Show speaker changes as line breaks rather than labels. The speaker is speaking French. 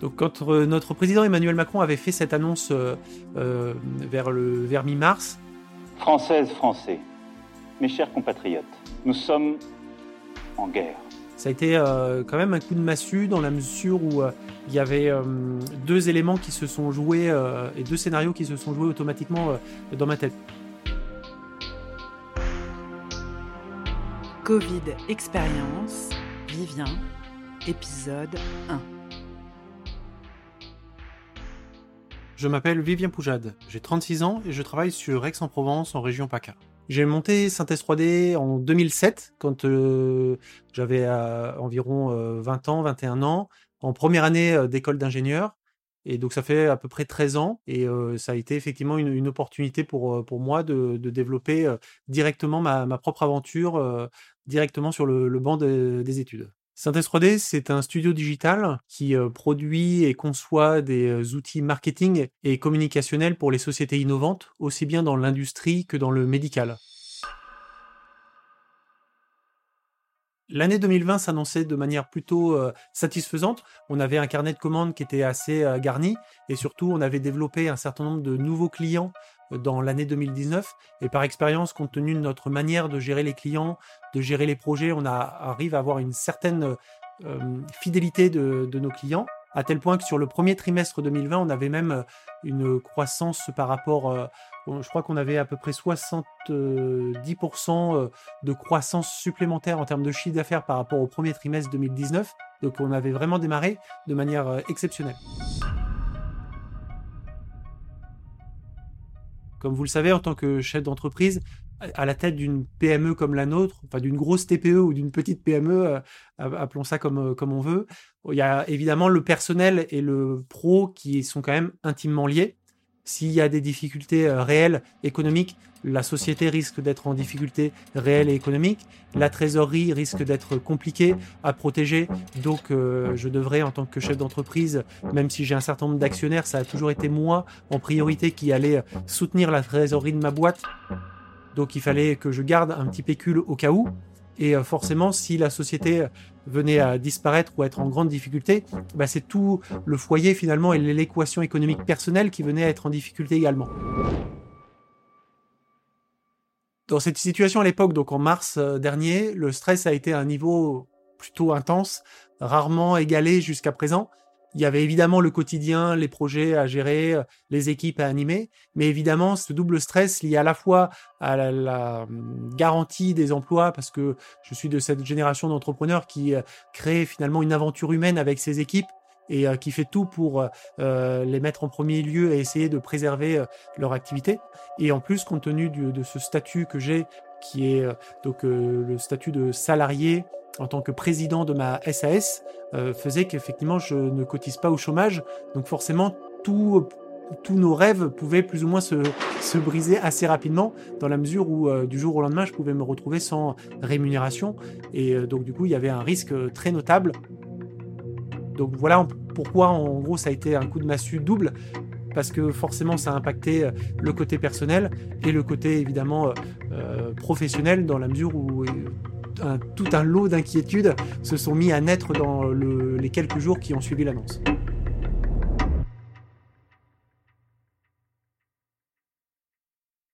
Donc quand euh, notre président Emmanuel Macron avait fait cette annonce euh, euh, vers, le, vers mi-mars,
Françaises, Français, mes chers compatriotes, nous sommes en guerre.
ça a été euh, quand même un coup de massue dans la mesure où euh, il y avait euh, deux éléments qui se sont joués euh, et deux scénarios qui se sont joués automatiquement euh, dans ma tête.
Covid Expérience, Vivien, épisode 1.
Je m'appelle Vivien Poujade, j'ai 36 ans et je travaille sur Aix-en-Provence en région PACA. J'ai monté Synthèse 3D en 2007 quand euh, j'avais euh, environ euh, 20 ans, 21 ans, en première année euh, d'école d'ingénieur. Et donc ça fait à peu près 13 ans et euh, ça a été effectivement une, opportunité pour, euh, pour moi de, de développer euh, directement ma, ma propre aventure euh, directement sur le, banc de- des études. Synthèse 3D, c'est un studio digital qui euh, produit et conçoit des euh, outils marketing et communicationnels pour les sociétés innovantes, aussi bien dans l'industrie que dans le médical. L'année 2020 s'annonçait de manière plutôt euh, satisfaisante. On avait un carnet de commandes qui était assez euh, garni et surtout on avait développé un certain nombre de nouveaux clients euh, dans l'année 2019 et par expérience compte tenu de notre manière de gérer les clients, de gérer les projets, on arrive à avoir une certaine fidélité de nos clients à tel point que sur le premier trimestre 2020 on avait même euh, une croissance par rapport euh, je crois qu'on avait à peu près 70% euh, de croissance supplémentaire en termes de chiffre d'affaires par rapport au premier trimestre 2019. Donc on avait vraiment démarré de manière exceptionnelle. Comme vous le savez, en tant que chef d'entreprise, à- la tête d'une PME comme la nôtre, enfin d'une grosse TPE ou d'une petite PME, euh, appelons ça comme, euh, comme on veut, il y a évidemment le personnel et le pro qui sont quand même intimement liés. S'il y a des difficultés euh, réelles économiques, la société risque d'être en difficulté réelle et économique. La trésorerie risque d'être compliquée à protéger. Donc, je devrais, en tant que chef d'entreprise, même si j'ai un certain nombre d'actionnaires, ça a toujours été moi en priorité qui allait soutenir la trésorerie de ma boîte. Donc, il fallait que je garde un petit pécule au cas où. Et euh, forcément, si la société venait à disparaître ou à être en grande difficulté, bah, c'est tout le foyer finalement et l'équation économique personnelle qui venait à être en difficulté également. Dans cette situation à l'époque, donc en mars euh, dernier, le stress a été à un niveau plutôt intense, rarement égalé jusqu'à présent. Il y avait évidemment le quotidien, les projets à gérer, euh, les équipes à animer, mais évidemment ce double stress lié à la fois à la, hum, garantie des emplois, parce que je suis de cette génération d'entrepreneurs qui euh, crée finalement une aventure humaine avec ses équipes et euh, qui fait tout pour les mettre en premier lieu et essayer de préserver leur activité. Et en plus, compte tenu de ce statut que j'ai, qui est donc le statut de salarié en tant que président de ma SAS, euh, faisait qu'effectivement je ne cotise pas au chômage. Donc forcément, tous nos rêves pouvaient plus ou moins se, se briser assez rapidement, dans la mesure où euh, du jour au lendemain, je pouvais me retrouver sans rémunération. Et euh, donc du coup, il y avait un risque très notable. Donc voilà pourquoi en gros ça a été un coup de massue double parce que forcément ça a impacté le côté personnel et le côté évidemment professionnel dans la mesure où tout un lot d'inquiétudes se sont mis à naître dans le- les quelques jours qui ont suivi l'annonce.